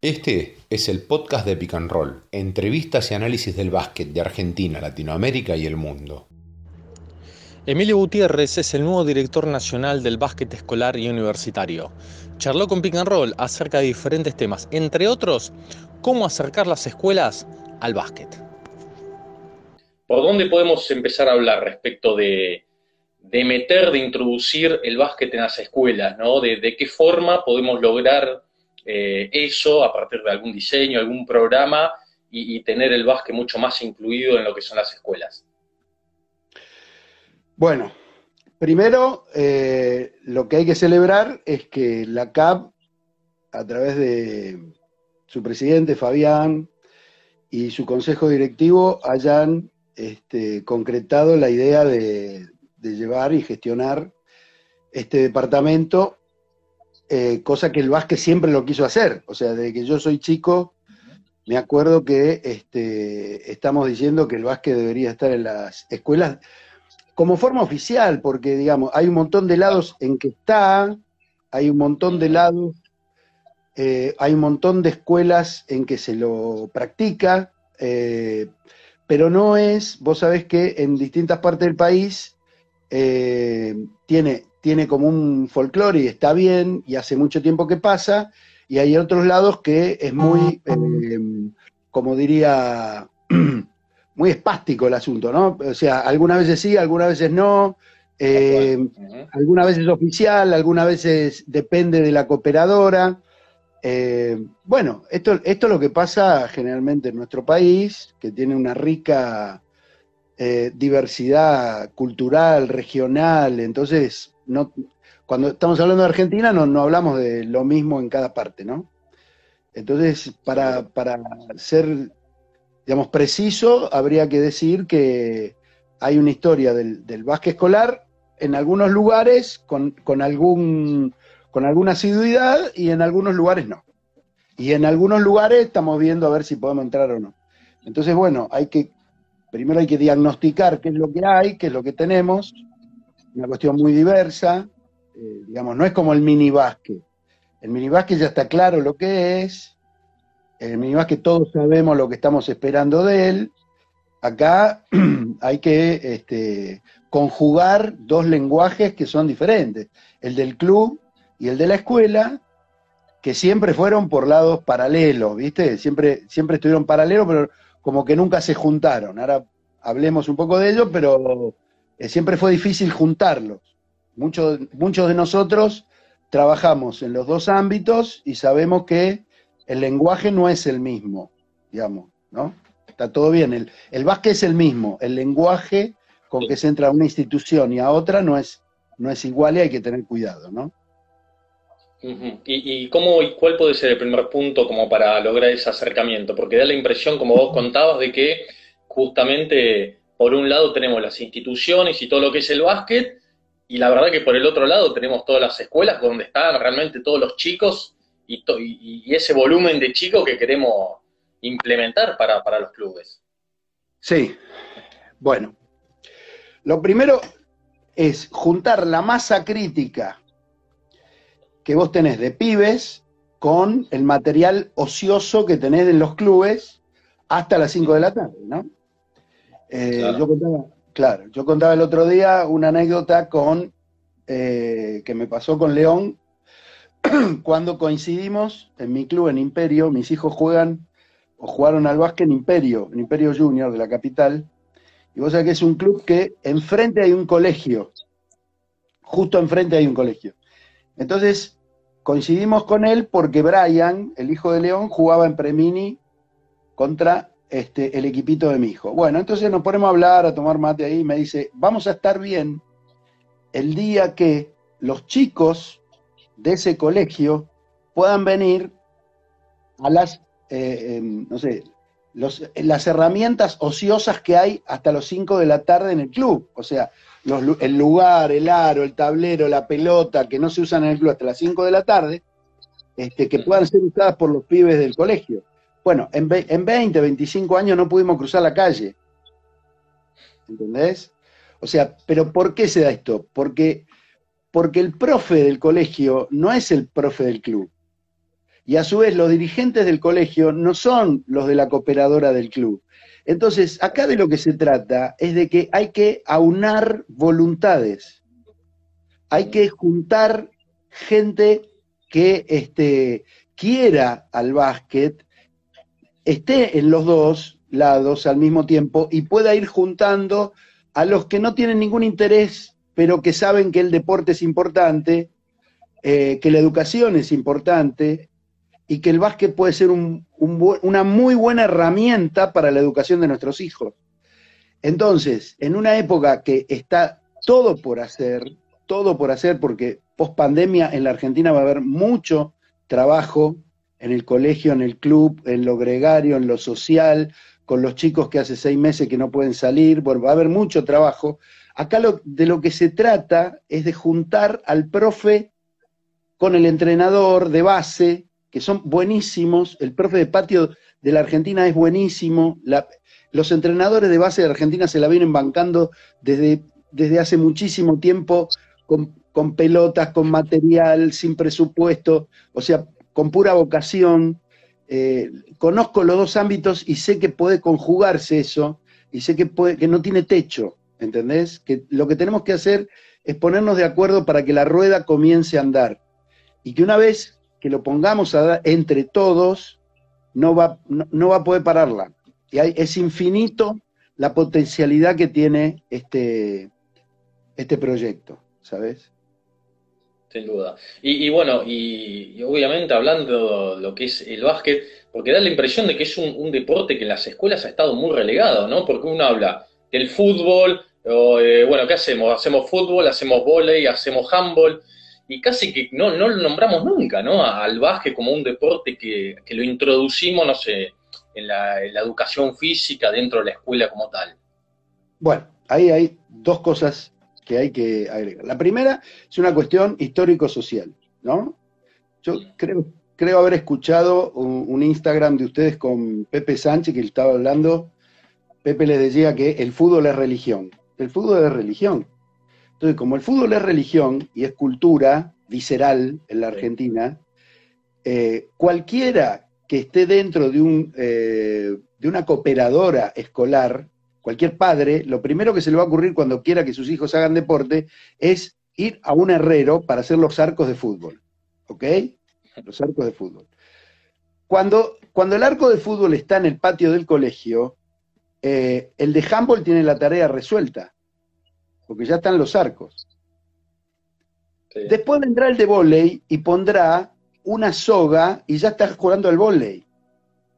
Este es el podcast de Pick and Roll, entrevistas y análisis del básquet de Argentina, Latinoamérica y el mundo. Emilio Gutiérrez es el nuevo director nacional del básquet escolar y universitario. Charló con Pick and Roll acerca de diferentes temas, entre otros, cómo acercar las escuelas al básquet. ¿Por dónde podemos empezar a hablar respecto de, meter, de introducir el básquet en las escuelas? ¿no? De, qué forma podemos lograr eh, eso a partir de algún diseño, algún programa y tener el básquet mucho más incluido en lo que son las escuelas? Bueno, primero eh, lo que hay que celebrar es que la CAP, a través de su presidente Fabián y su consejo directivo, hayan este, concretado la idea de, llevar y gestionar este departamento, eh, cosa que el básquet siempre lo quiso hacer. O sea, desde que yo soy chico, me acuerdo que este, estamos diciendo que el básquet debería estar en las escuelas como forma oficial, porque digamos, hay un montón de lados en que está, hay un montón de lados, eh, hay un montón de escuelas en que se lo practica, eh, pero no es, vos sabés que en distintas partes del país tiene, tiene como un folclore y está bien, y hace mucho tiempo que pasa, y hay otros lados que es muy, como diría muy espástico el asunto, ¿no? O sea, algunas veces sí, algunas veces no, eh, algunas veces oficial, algunas veces depende de la cooperadora. Eh, bueno, esto, esto es lo que pasa generalmente en nuestro país, que tiene una rica eh, diversidad cultural, regional, entonces no, cuando estamos hablando de Argentina no, hablamos de lo mismo en cada parte, ¿no? Entonces, para, para ser digamos, preciso, habría que decir que hay una historia del, del básquet escolar en algunos lugares con, algún, con alguna asiduidad y en algunos lugares no. Y en algunos lugares estamos viendo a ver si podemos entrar o no. Entonces, bueno, hay que, primero hay que diagnosticar qué es lo que hay, qué es lo que tenemos, una cuestión muy diversa, eh, digamos, no es como el mini básquet. El mini básquet ya está claro lo que es, el que todos sabemos lo que estamos esperando de él. Acá hay que este, conjugar dos lenguajes que son diferentes, el del club y el de la escuela, que siempre fueron por lados paralelos, ¿viste? Siempre, siempre estuvieron paralelos, pero como que nunca se juntaron. Ahora hablemos un poco de ello, pero eh, siempre fue difícil juntarlos. Muchos, muchos de nosotros trabajamos en los dos ámbitos y sabemos que el lenguaje no es el mismo, digamos, ¿no? Está todo bien, el, el básquet es el mismo, el lenguaje con que se entra a una institución y a otra no es, no es igual y hay que tener cuidado, ¿no? ¿Y, cómo, y cuál puede ser el primer punto como para lograr ese acercamiento? Porque da la impresión, como vos contabas, de que justamente por un lado tenemos las instituciones y todo lo que es el básquet, y la verdad que por el otro lado tenemos todas las escuelas donde están realmente todos los chicos y, ese volumen de chicos que queremos implementar para, los clubes. Sí, bueno, lo primero es juntar la masa crítica que vos tenés de pibes con el material ocioso que tenés en los clubes hasta las 5 de la tarde, ¿no? Eh, claro. Yo contaba, claro, yo contaba el otro día una anécdota con eh, que me pasó con León cuando coincidimos en mi club, en Imperio, mis hijos juegan o jugaron al básquet en Imperio, en Imperio Junior de la capital, y vos sabés que es un club que enfrente hay un colegio, justo enfrente hay un colegio. Entonces coincidimos con él porque Brian, el hijo de León, jugaba en Premini contra este, el equipito de mi hijo. Bueno, entonces nos ponemos a hablar, a tomar mate ahí, y me dice, vamos a estar bien el día que los chicos de ese colegio puedan venir a las, eh, em, no sé, las herramientas ociosas que hay hasta los 5 de la tarde en el club. O sea, el lugar, el aro, el tablero, la pelota, que no se usan en el club hasta las 5 de la tarde, este, que puedan ser usadas por los pibes del colegio. Bueno, en, en 20, 25 años no pudimos cruzar la calle. ¿Entendés? O sea, pero ¿por qué se da esto? Porque porque el profe del colegio no es el profe del club. y a su vez los dirigentes del colegio no son los de la cooperadora del club. Entonces, acá de lo que se trata es de que hay que aunar voluntades, hay que juntar gente que este, quiera al básquet, esté en los dos lados al mismo tiempo y pueda ir juntando a los que no tienen ningún interés, pero que saben que el deporte es importante, eh, que la educación es importante y que el básquet puede ser una muy buena herramienta para la educación de nuestros hijos. Entonces, en una época que está todo por hacer, todo por hacer, porque post pandemia en la Argentina va a haber mucho trabajo en el colegio, en el club, en lo gregario, en lo social, con los chicos que hace seis meses que no pueden salir, bueno, va a haber mucho trabajo. Acá de lo que se trata es de juntar al profe con el entrenador de base, que son buenísimos, el profe de patio de la Argentina es buenísimo, los entrenadores de base de Argentina se la vienen bancando desde, desde hace muchísimo tiempo con, con pelotas, con material, sin presupuesto, o sea, con pura vocación, eh, conozco los dos ámbitos y sé que puede conjugarse eso y sé que, puede, que no tiene techo, ¿entendés? Que lo que tenemos que hacer es ponernos de acuerdo para que la rueda comience a andar y que una vez que lo pongamos a entre todos, no va, no, va a poder pararla. Y es infinito la potencialidad que tiene este, este proyecto, ¿sabes? Sin duda. Y, bueno, y, obviamente hablando de lo que es el básquet, porque da la impresión de que es un, deporte que en las escuelas ha estado muy relegado, ¿no? Porque uno habla del fútbol, eh, bueno, ¿qué hacemos? Hacemos fútbol, hacemos volei, hacemos handball, y casi que no, no lo nombramos nunca, ¿no? Al básquet como un deporte que, lo introducimos, no sé, en la, en la educación física dentro de la escuela como tal. Bueno, ahí hay dos cosas que hay que agregar. La primera es una cuestión histórico-social, ¿no? Yo creo, creo haber escuchado un, Instagram de ustedes con Pepe Sánchez que estaba hablando. Pepe les decía que el fútbol es religión. El fútbol es religión. Entonces, como el fútbol es religión y es cultura visceral en la Argentina, eh, cualquiera que esté dentro de, un, eh, de una cooperadora escolar cualquier padre, lo primero que se le va a ocurrir cuando quiera que sus hijos hagan deporte es ir a un herrero para hacer los arcos de fútbol. ¿Ok? Los arcos de fútbol. Cuando, cuando el arco de fútbol está en el patio del colegio, eh, el de handball tiene la tarea resuelta, porque ya están los arcos. Después vendrá el de volei y pondrá una soga y ya está jugando al volei.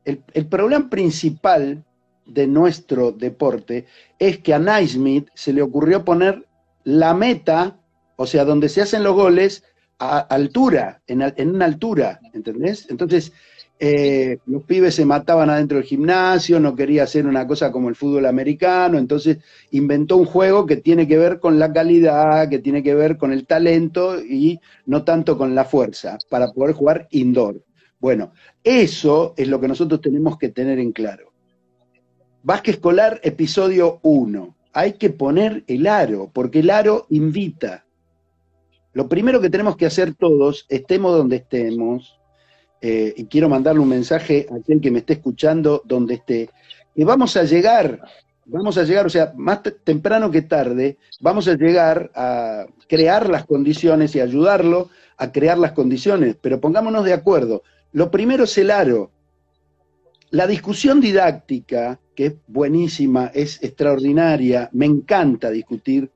El, el problema principal de nuestro deporte es que a Naismith se le ocurrió poner la meta, o sea, donde se hacen los goles, a altura, en, una altura, ¿entendés? Entonces, eh, los pibes se mataban adentro del gimnasio, no quería hacer una cosa como el fútbol americano, entonces inventó un juego que tiene que ver con la calidad, que tiene que ver con el talento y no tanto con la fuerza, para poder jugar indoor. Bueno, eso es lo que nosotros tenemos que tener en claro. Básquet escolar, episodio 1. Hay que poner el aro, porque el aro invita. Lo primero que tenemos que hacer todos, estemos donde estemos, eh, y quiero mandarle un mensaje a aquel que me esté escuchando donde esté, que vamos a llegar, vamos a llegar, o sea, más temprano que tarde, vamos a llegar a crear las condiciones y ayudarlo a crear las condiciones, pero pongámonos de acuerdo. Lo primero es el aro. La discusión didáctica que es buenísima, es extraordinaria, me encanta discutir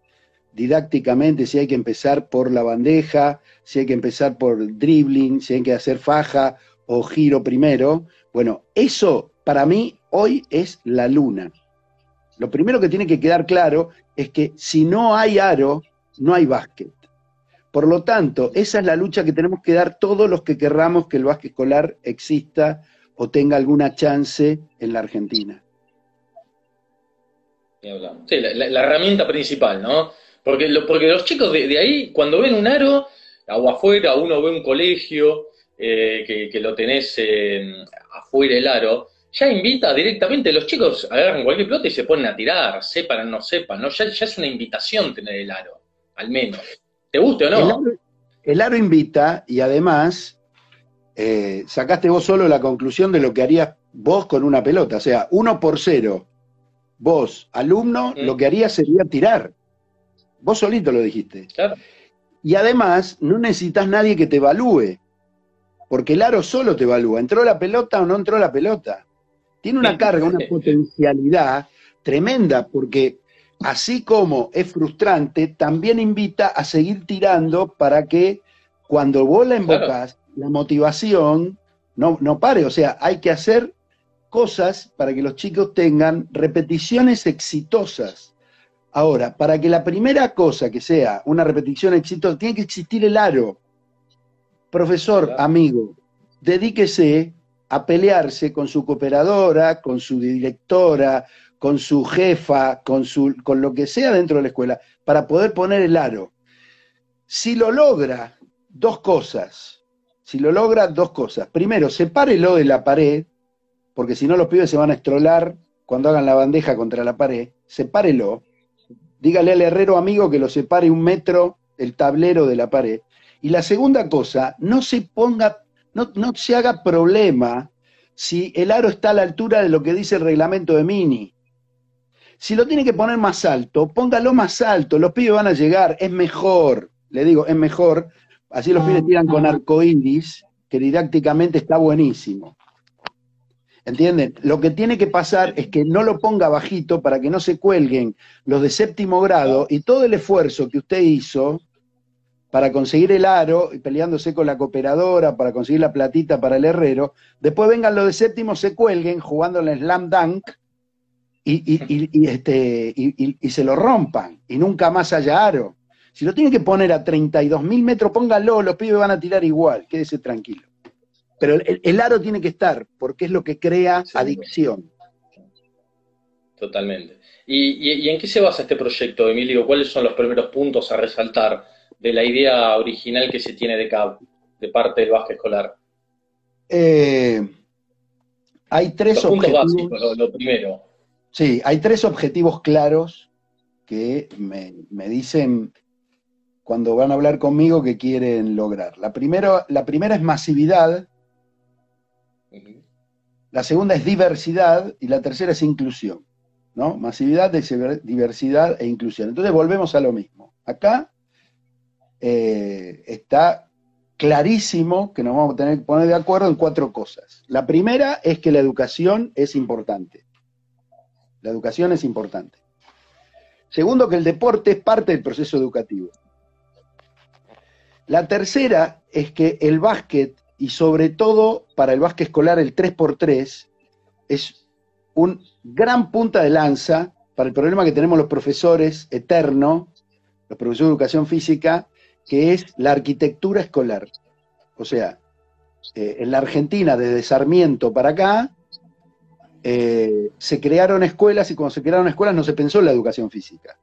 didácticamente si hay que empezar por la bandeja, si hay que empezar por dribbling, si hay que hacer faja o giro primero. Bueno, eso para mí hoy es la luna. Lo primero que tiene que quedar claro es que si no hay aro, no hay básquet. Por lo tanto, esa es la lucha que tenemos que dar todos los que querramos que el básquet escolar exista o tenga alguna chance en la Argentina. Sí, la, herramienta principal, ¿no? Porque, porque los chicos de, ahí, cuando ven un aro, o afuera, uno ve un colegio eh, que, lo tenés afuera el aro, ya invita directamente, los chicos agarran cualquier pelota y se ponen a tirar, sepan o no sepan, ¿no? Ya, es una invitación tener el aro, al menos. ¿Te guste o no? el aro invita y además eh, sacaste vos solo la conclusión de lo que harías vos con una pelota. O sea, uno por cero, vos, alumno, lo que harías sería tirar. Vos solito lo dijiste. Claro. Y además, no necesitas nadie que te evalúe, porque el aro solo te evalúa. ¿Entró la pelota o no entró la pelota? Tiene una carga, una potencialidad tremenda, porque así como es frustrante, también invita a seguir tirando para que cuando vos la embocás, la motivación no, no pare. O sea, hay que hacer cosas para que los chicos tengan repeticiones exitosas. Ahora, para que la primera cosa que sea una repetición exitosa, tiene que existir el aro. Profesor, Claro. amigo, dedíquese a pelearse con su cooperadora, con su directora, con su jefa, con, su, con lo que sea dentro de la escuela, para poder poner el aro. Si lo logra, dos cosas. Si lo logra, dos cosas. Primero, sepárelo de la pared, porque si no los pibes se van a estrolar cuando hagan la bandeja contra la pared. Sepárelo. Dígale al herrero amigo que lo separe un metro el tablero de la pared. Y la segunda cosa, no se ponga, no, no se haga problema si el aro está a la altura de lo que dice el reglamento de Mini. Si lo tiene que poner más alto, póngalo más alto, los pibes van a llegar, es mejor, le digo, es mejor, así los pibes tiran con arcoíris, que didácticamente está buenísimo. ¿Entienden? Lo que tiene que pasar es que no lo ponga bajito para que no se cuelguen los de séptimo grado y todo el esfuerzo que usted hizo para conseguir el aro y peleándose con la cooperadora para conseguir la platita para el herrero, después vengan los de séptimo, se cuelguen jugando en el slam dunk y, y- y- y, este, y- y- y se lo rompan y nunca más haya aro. Si lo tiene que poner a 32 mil metros, póngalo, los pibes van a tirar igual, quédese tranquilo. Pero el, el aro tiene que estar, porque es lo que crea Sí. adicción. Totalmente. ¿Y, y- y en qué se basa este proyecto, Emilio? ¿Cuáles son los primeros puntos a resaltar de la idea original que se tiene de CAB, de parte del básquet escolar? Eh, hay tres Los puntos objetivos. básicos, lo, lo primero. Sí, hay tres objetivos claros que me, me dicen cuando van a hablar conmigo que quieren lograr. La, primero, la primera es masividad, la segunda es diversidad y la tercera es inclusión. ¿no? Masividad, diver- diversidad e inclusión. Entonces volvemos a lo mismo. Acá eh, está clarísimo que nos vamos a tener que poner de acuerdo en cuatro cosas. La primera es que la educación es importante. La educación es importante. Segundo, que el deporte es parte del proceso educativo. La tercera es que el básquet, y sobre todo para el básquet escolar el 3x3, es un gran punta de lanza para el problema que tenemos los profesores eterno, los profesores de educación física, que es la arquitectura escolar. O sea, eh, en la Argentina, desde Sarmiento para acá, eh, se crearon escuelas y cuando se crearon escuelas no se pensó en la educación física.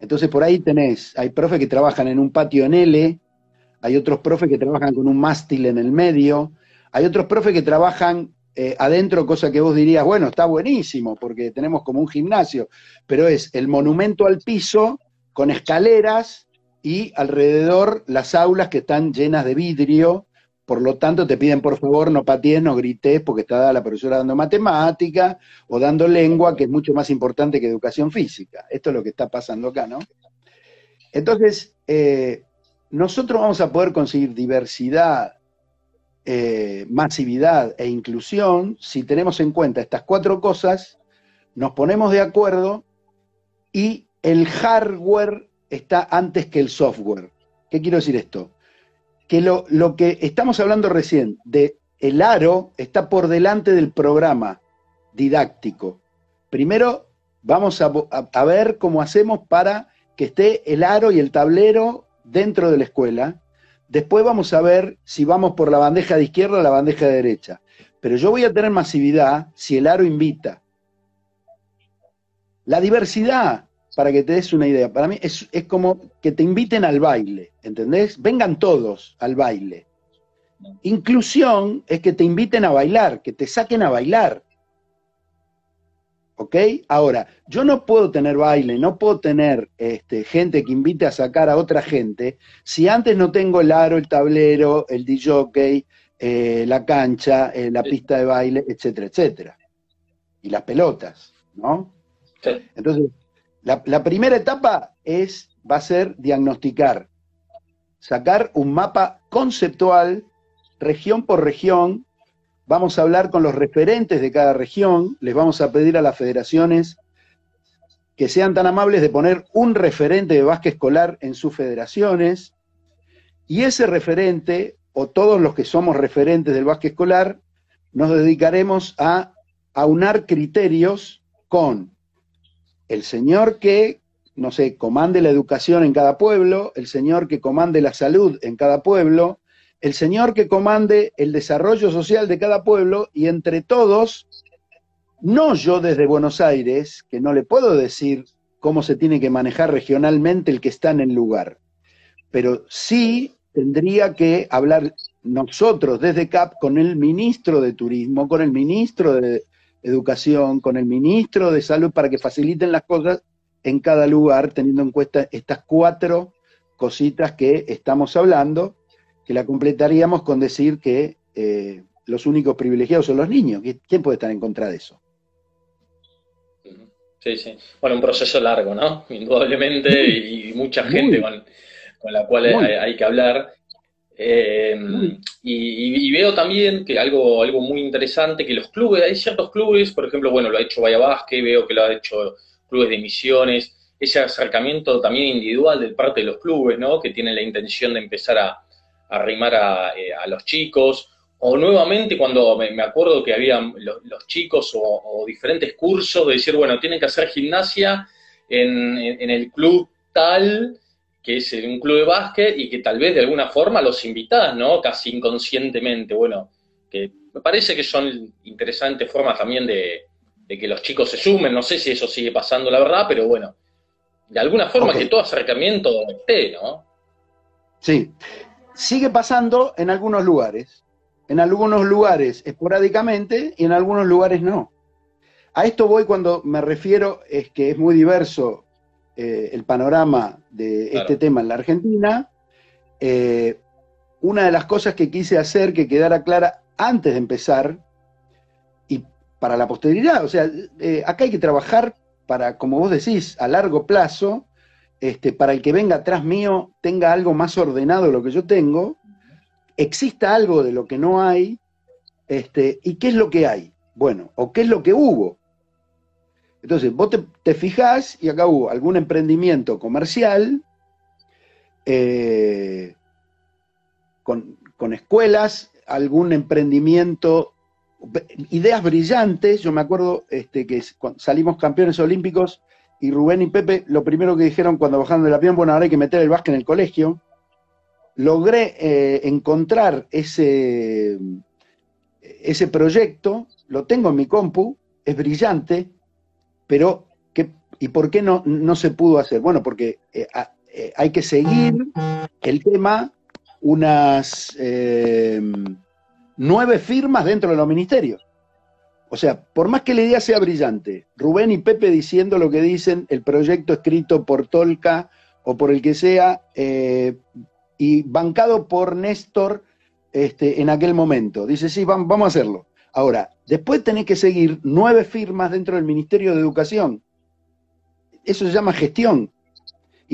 Entonces por ahí tenés, hay profes que trabajan en un patio en L, hay otros profes que trabajan con un mástil en el medio, hay otros profes que trabajan eh, adentro, cosa que vos dirías, bueno, está buenísimo, porque tenemos como un gimnasio, pero es el monumento al piso con escaleras y alrededor las aulas que están llenas de vidrio, por lo tanto te piden por favor no patees, no grites, porque está la profesora dando matemática o dando lengua, que es mucho más importante que educación física. Esto es lo que está pasando acá, ¿no? Entonces, eh, nosotros vamos a poder conseguir diversidad, eh, masividad e inclusión si tenemos en cuenta estas cuatro cosas, nos ponemos de acuerdo y el hardware está antes que el software. ¿Qué quiero decir esto? Que lo, lo que estamos hablando recién de el aro está por delante del programa didáctico. Primero vamos a, a- a ver cómo hacemos para que esté el aro y el tablero dentro de la escuela. Después vamos a ver si vamos por la bandeja de izquierda o la bandeja de derecha. Pero yo voy a tener masividad si el aro invita. La diversidad, para que te des una idea, para mí es, es como que te inviten al baile, ¿entendés? Vengan todos al baile. Inclusión es que te inviten a bailar, que te saquen a bailar. ¿Ok? Ahora, yo no puedo tener baile, no puedo tener este, gente que invite a sacar a otra gente si antes no tengo el aro, el tablero, el DJ, eh, la cancha, eh, la pista de baile, etcétera, etcétera. Y las pelotas, ¿no? Entonces, la, la, primera etapa es, va a ser diagnosticar, sacar un mapa conceptual, región por región. Vamos a hablar con los referentes de cada región, les vamos a pedir a las federaciones que sean tan amables de poner un referente de básquet escolar en sus federaciones, y ese referente, o todos los que somos referentes del básquet escolar, nos dedicaremos a aunar criterios con el señor que, no sé, comande la educación en cada pueblo, el señor que comande la salud en cada pueblo, el señor que comande el desarrollo social de cada pueblo, y entre todos no yo desde Buenos Aires, que no le puedo decir cómo se tiene que manejar regionalmente el que está en el lugar, pero sí tendría que hablar nosotros desde CAP con el ministro de Turismo, con el ministro de Educación, con el ministro de Salud para que faciliten las cosas en cada lugar, teniendo en cuenta estas cuatro cositas que estamos hablando, que la completaríamos con decir que eh, los únicos privilegiados son los niños. ¿Quién puede estar en contra de eso? Sí, sí. Bueno, un proceso largo, ¿no? Indudablemente, y, mucha gente con, la cual hay, que hablar. Eh, y, veo también que algo, algo muy interesante, que los clubes, hay ciertos clubes, por ejemplo, bueno, lo ha hecho Bahía Vázquez, veo que lo ha hecho clubes de misiones, ese acercamiento también individual de parte de los clubes, ¿no? Que tienen la intención de empezar a, arrimar a, eh, a los chicos, o nuevamente cuando me, acuerdo que había los, chicos o, diferentes cursos de decir, bueno, tienen que hacer gimnasia en, el club tal, que es un club de básquet, y que tal vez de alguna forma los invitás, ¿no? Casi inconscientemente, bueno, que me parece que son interesantes formas también de, que los chicos se sumen, no sé si eso sigue pasando, la verdad, pero bueno, de alguna forma que todo acercamiento esté, ¿no? Sí, sigue pasando en algunos lugares en algunos lugares esporádicamente y en algunos lugares no. A esto voy cuando me refiero, es que es muy diverso eh, el panorama de este tema en la Argentina. Eh, una de las cosas que quise hacer que quedara clara antes de empezar y para la posteridad, o sea, eh, acá hay que trabajar para, como vos decís, a largo plazo, este, para el que venga atrás mío tenga algo más ordenado de lo que yo tengo, exista algo de lo que no hay, este, ¿y qué es lo que hay? Bueno, o qué es lo que hubo. Entonces, vos te, fijás y acá hubo algún emprendimiento comercial eh, con, escuelas, algún emprendimiento, ideas brillantes. Yo me acuerdo este, que salimos campeones olímpicos y Rubén y Pepe lo primero que dijeron cuando bajaron del avión, bueno, ahora hay que meter el básquet en el colegio logré eh, encontrar ese, ese proyecto, lo tengo en mi compu, es brillante, pero ¿qué, ¿y por qué no, no se pudo hacer? Bueno, porque eh, eh, hay que seguir el tema unas nueve firmas dentro de los ministerios. O sea, por más que la idea sea brillante, Rubén y Pepe diciendo lo que dicen, el proyecto escrito por Tolca o por el que sea, y bancado por Néstor este, en aquel momento. Dice, sí, vamos, a hacerlo. Ahora, después tenés que seguir nueve firmas dentro del Ministerio de Educación. Eso se llama gestión.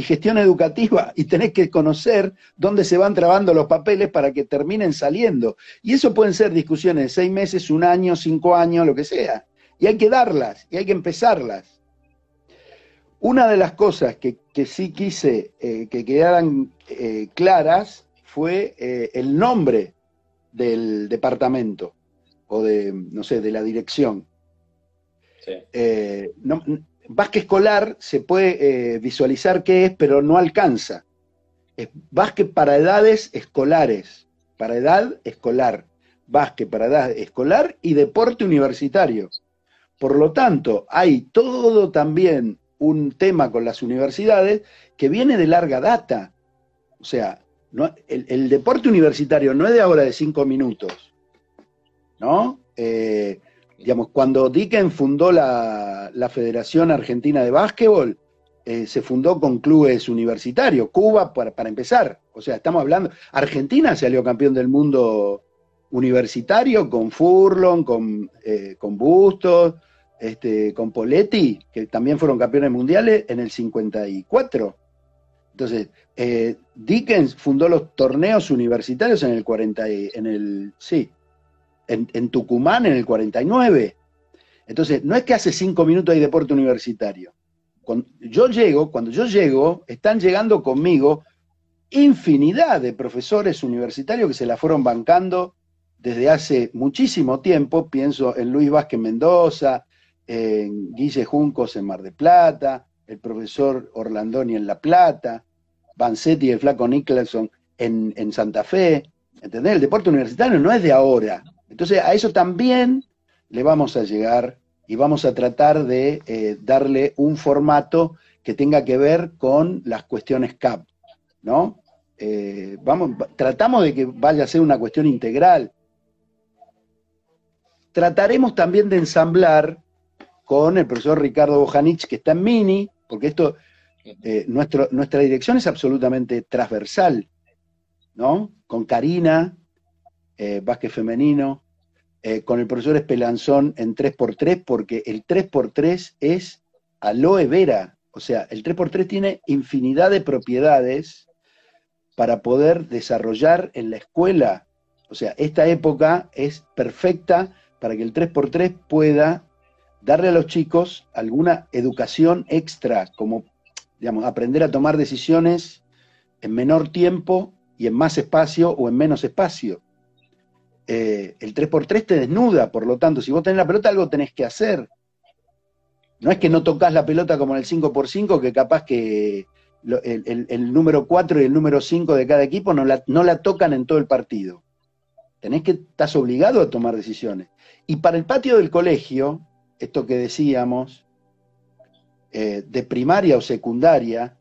Y gestión educativa. Y tenés que conocer dónde se van trabando los papeles para que terminen saliendo. Y eso pueden ser discusiones de seis meses, un año, cinco años, lo que sea. Y hay que darlas, y hay que empezarlas. Una de las cosas que, sí quise eh, que quedaran eh, claras fue eh, el nombre del departamento o de, no sé, de la dirección. Sí. Básquet escolar se puede visualizar qué es, pero no alcanza. Es para edades escolares, para edad escolar. Básquet para edad escolar y deporte universitario. Por lo tanto, hay todo también un tema con las universidades que viene de larga data. O sea, el, deporte universitario no es de ahora de cinco minutos, ¿no? Eh, digamos, cuando Dicken fundó la, Federación Argentina de Básquetbol, eh, se fundó con clubes universitarios, Cuba para, para, empezar, o sea, estamos hablando, Argentina salió campeón del mundo universitario con Furlon, con, eh, con Bustos, este, con Poletti, que también fueron campeones mundiales en el 54. Entonces, eh, Dickens fundó los torneos universitarios en el 40, en el, sí, en, Tucumán en el 49. Entonces, no es que hace cinco minutos hay deporte universitario. Cuando yo llego, cuando yo llego, están llegando conmigo infinidad de profesores universitarios que se la fueron bancando desde hace muchísimo tiempo. Pienso en Luis Vázquez Mendoza, en Guille Juncos en Mar de Plata, el profesor Orlandoni en La Plata, Vanzetti y el flaco Nicholson en, en Santa Fe. ¿Entendés? El deporte universitario no es de ahora. Entonces a eso también le vamos a llegar y vamos a tratar de eh, darle un formato que tenga que ver con las cuestiones CAP, ¿no? Eh, tratamos de que vaya a ser una cuestión integral. Trataremos también de ensamblar con el profesor Ricardo Bojanich, que está en Mini, porque esto, eh, nuestra dirección es absolutamente transversal, ¿no? Con Karina, eh, femenino, eh, con el profesor Espelanzón en 3x3, porque el 3x3 es aloe vera. O sea, el 3x3 tiene infinidad de propiedades para poder desarrollar en la escuela. O sea, esta época es perfecta para que el 3x3 pueda darle a los chicos alguna educación extra, como digamos, aprender a tomar decisiones en menor tiempo y en más espacio o en menos espacio. Eh, el 3x3 te desnuda, por lo tanto, si vos tenés la pelota, algo tenés que hacer. No es que no tocas la pelota como en el 5x5, que capaz que el, número 4 y el número 5 de cada equipo no la, no la tocan en todo el partido. Tenés que, estás obligado a tomar decisiones. Y para el patio del colegio, esto que decíamos, eh, de primaria o secundaria,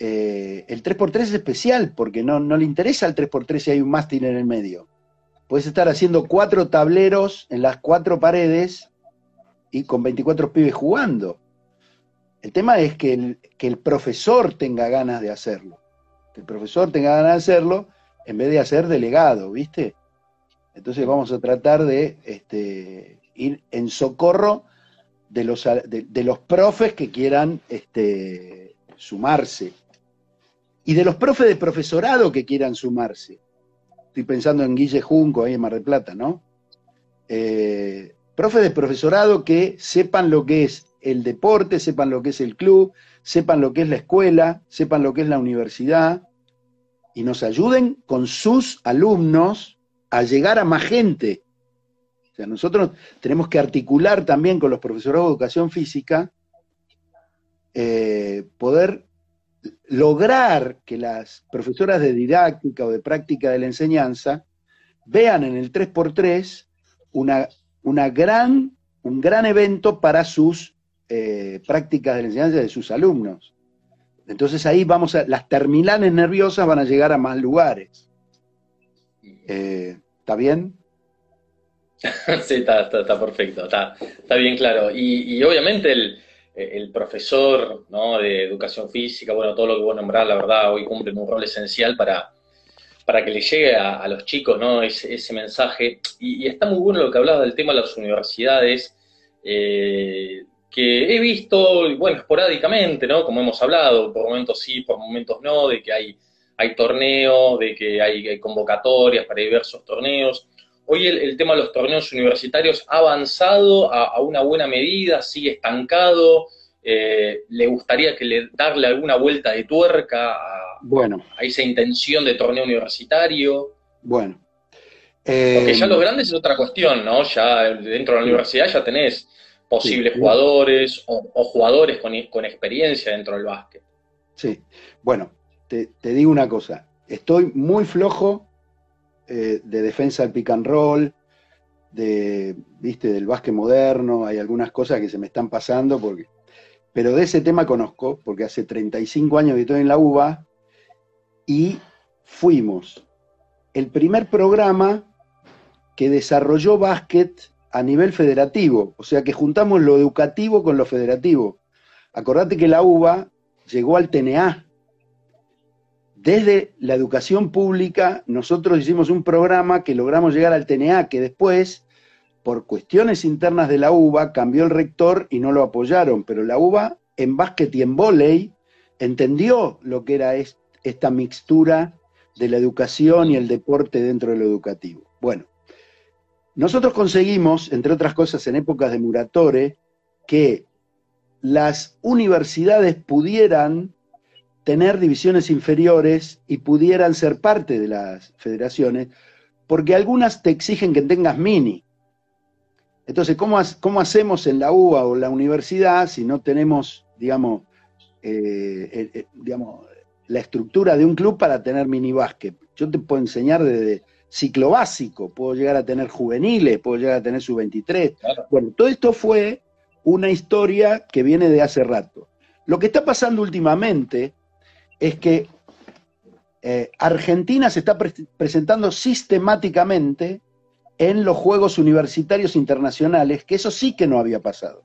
eh, el 3x3 es especial porque no, no le interesa al 3x3 si hay un mástil en el medio. Puedes estar haciendo cuatro tableros en las cuatro paredes y con 24 pibes jugando. El tema es que el, que el profesor tenga ganas de hacerlo. Que el profesor tenga ganas de hacerlo en vez de hacer delegado, ¿viste? Entonces vamos a tratar de este, ir en socorro de los, de, los profes que quieran este, sumarse. Y de los profes de profesorado que quieran sumarse estoy pensando en Guille Junco ahí en Mar del Plata, ¿no? Eh, profes de profesorado que sepan lo que es el deporte, sepan lo que es el club, sepan lo que es la escuela, sepan lo que es la universidad, y nos ayuden con sus alumnos a llegar a más gente. O sea, nosotros tenemos que articular también con los profesores de educación física, eh, poder lograr que las profesoras de didáctica o de práctica de la enseñanza vean en el 3x3 una, una gran, un gran evento para sus eh, prácticas de la enseñanza de sus alumnos. Entonces ahí vamos a, las terminales nerviosas van a llegar a más lugares. Eh, ¿Está bien? sí, está, perfecto, está, bien claro. y obviamente el, el profesor de educación física, bueno, todo lo que vos nombrás, la verdad, hoy cumplen un rol esencial para, para que le llegue a, los chicos ¿no? ese, mensaje. Y, está muy bueno lo que hablaba del tema de las universidades, eh, que he visto, bueno, esporádicamente, ¿no? Como hemos hablado, por momentos sí, por momentos no, de que hay, hay torneos, de que hay convocatorias para diversos torneos. Hoy el, tema de los torneos universitarios ha avanzado a, una buena medida, sigue estancado. Eh, ¿Le gustaría que le, darle alguna vuelta de tuerca a, bueno. a esa intención de torneo universitario? Bueno. Porque ya eh, los grandes es otra cuestión, ¿no? Ya dentro de la universidad ya tenés posibles jugadores o, jugadores con, con, experiencia dentro del básquet. Sí, bueno, te, te digo una cosa, estoy muy flojo eh, de defensa del pick and roll, de, viste, del básquet moderno, hay algunas cosas que se me están pasando, porque, pero de ese tema conozco, porque hace 35 años que estoy en la UBA, y fuimos el primer programa que desarrolló básquet a nivel federativo, o sea que juntamos lo educativo con lo federativo. Acordate que la UBA llegó al TNA, desde la educación pública, nosotros hicimos un programa que logramos llegar al TNA, que después, por cuestiones internas de la UBA, cambió el rector y no lo apoyaron, pero la UBA en básquet y en vóley entendió lo que era esta mixtura de la educación y el deporte dentro de lo educativo. Bueno, nosotros conseguimos, entre otras cosas en épocas de Muratore, que las universidades pudieran tener divisiones inferiores y pudieran ser parte de las federaciones, porque algunas te exigen que tengas mini. Entonces, ¿cómo, cómo hacemos en la UBA o la universidad si no tenemos, digamos, eh, eh, digamos, la estructura de un club para tener mini básquet? Yo te puedo enseñar desde ciclo básico, puedo llegar a tener juveniles, puedo llegar a tener sub-23. Bueno, todo esto fue una historia que viene de hace rato. Lo que está pasando últimamente es que eh, Argentina se está presentando sistemáticamente en los Juegos Universitarios Internacionales, que eso sí que no había pasado.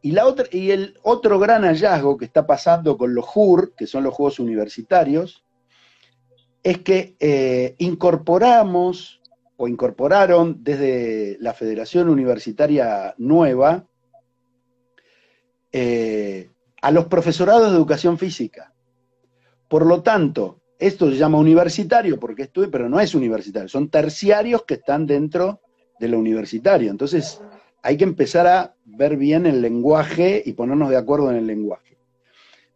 Y, el otro gran hallazgo que está pasando con los JUR, que son los Juegos Universitarios, es que eh, incorporamos o incorporaron desde la Federación Universitaria Nueva eh, a los profesorados de educación física. Por lo tanto, esto se llama universitario porque estuve, pero no es universitario, son terciarios que están dentro de lo universitario. Entonces, hay que empezar a ver bien el lenguaje y ponernos de acuerdo en el lenguaje.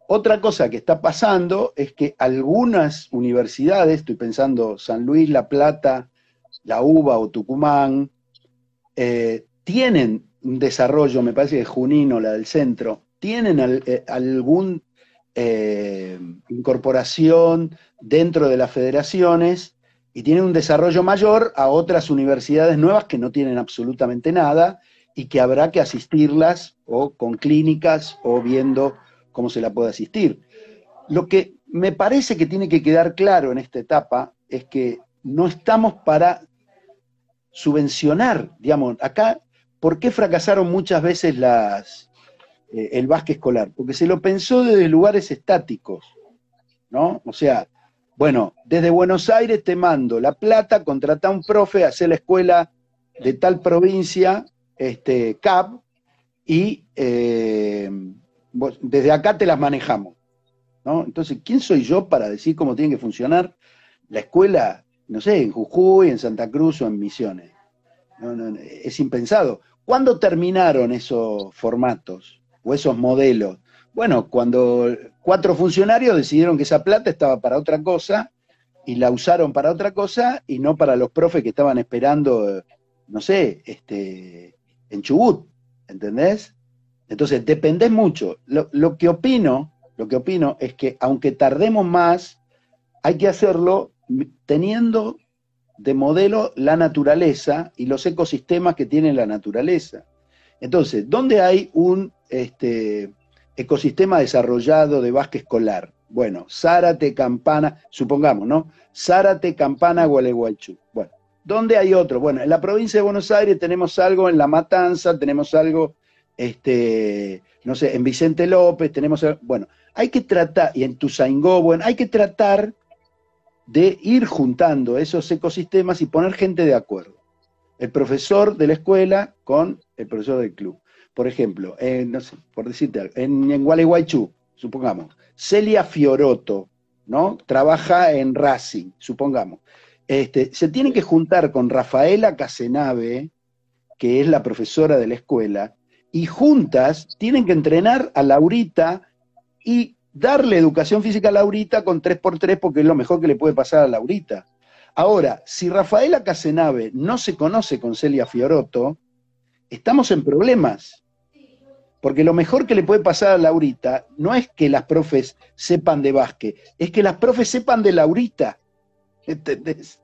Otra cosa que está pasando es que algunas universidades, estoy pensando San Luis, La Plata, La UBA o Tucumán, eh, tienen un desarrollo, me parece que Junino, la del centro, tienen eh, algún eh, incorporación dentro de las federaciones y tienen un desarrollo mayor a otras universidades nuevas que no tienen absolutamente nada y que habrá que asistirlas o con clínicas o viendo cómo se la puede asistir. Lo que me parece que tiene que quedar claro en esta etapa es que no estamos para subvencionar, digamos, acá, ¿por qué fracasaron muchas veces las, eh, el básquet escolar, porque se lo pensó desde lugares estáticos, ¿no? O sea, bueno, desde Buenos Aires te mando la plata, contrata a un profe, hace la escuela de tal provincia, este, CAP, y eh, desde acá te las manejamos, ¿no? Entonces, ¿quién soy yo para decir cómo tiene que funcionar la escuela, no sé, en Jujuy, en Santa Cruz o en Misiones? es impensado. ¿Cuándo terminaron esos formatos? O esos modelos. Bueno, cuando cuatro funcionarios decidieron que esa plata estaba para otra cosa y la usaron para otra cosa y no para los profes que estaban esperando, no sé, este, en Chubut, ¿entendés? Entonces, dependés mucho. Lo, lo que opino, lo que opino es que aunque tardemos más, hay que hacerlo teniendo de modelo la naturaleza y los ecosistemas que tiene la naturaleza. Entonces, ¿dónde hay un este, ecosistema desarrollado de básquet escolar? Bueno, Zárate, Campana, supongamos, ¿no? Zárate, Campana, Gualeguaychú. Bueno, ¿dónde hay otro? Bueno, en la provincia de Buenos Aires tenemos algo en La Matanza, tenemos algo, este, no sé, en Vicente López, tenemos, bueno, hay que tratar, y en Tuzaingó, bueno, hay que tratar de ir juntando esos ecosistemas y poner gente de acuerdo el profesor de la escuela con el profesor del club. Por ejemplo, sé, por decirte en, en Gualeguaychú, supongamos, Celia Fioroto, ¿no? Trabaja en Racing, supongamos. Este, se tiene que juntar con Rafaela Casenave, que es la profesora de la escuela, y juntas tienen que entrenar a Laurita y darle educación física a Laurita con 3x3 porque es lo mejor que le puede pasar a Laurita. Ahora, si Rafaela Casenave no se conoce con Celia Fiorotto, estamos en problemas. Porque lo mejor que le puede pasar a Laurita no es que las profes sepan de básquet, es que las profes sepan de Laurita. ¿Entendés?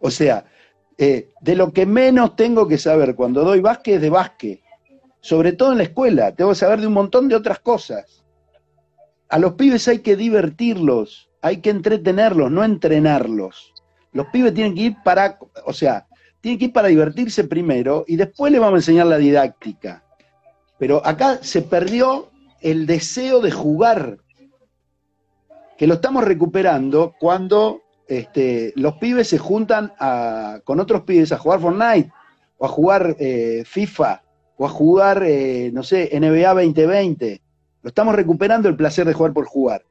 O sea, eh, de lo que menos tengo que saber cuando doy básquet es de básquet. Sobre todo en la escuela, tengo que saber de un montón de otras cosas. A los pibes hay que divertirlos, hay que entretenerlos, no entrenarlos. Los pibes tienen que ir para, o sea, tienen que ir para divertirse primero y después le vamos a enseñar la didáctica. Pero acá se perdió el deseo de jugar, que lo estamos recuperando cuando este, los pibes se juntan con otros pibes a jugar Fortnite, o a jugar eh, FIFA, o a jugar, eh, no sé, NBA 2020. Lo estamos recuperando el placer de jugar por jugar.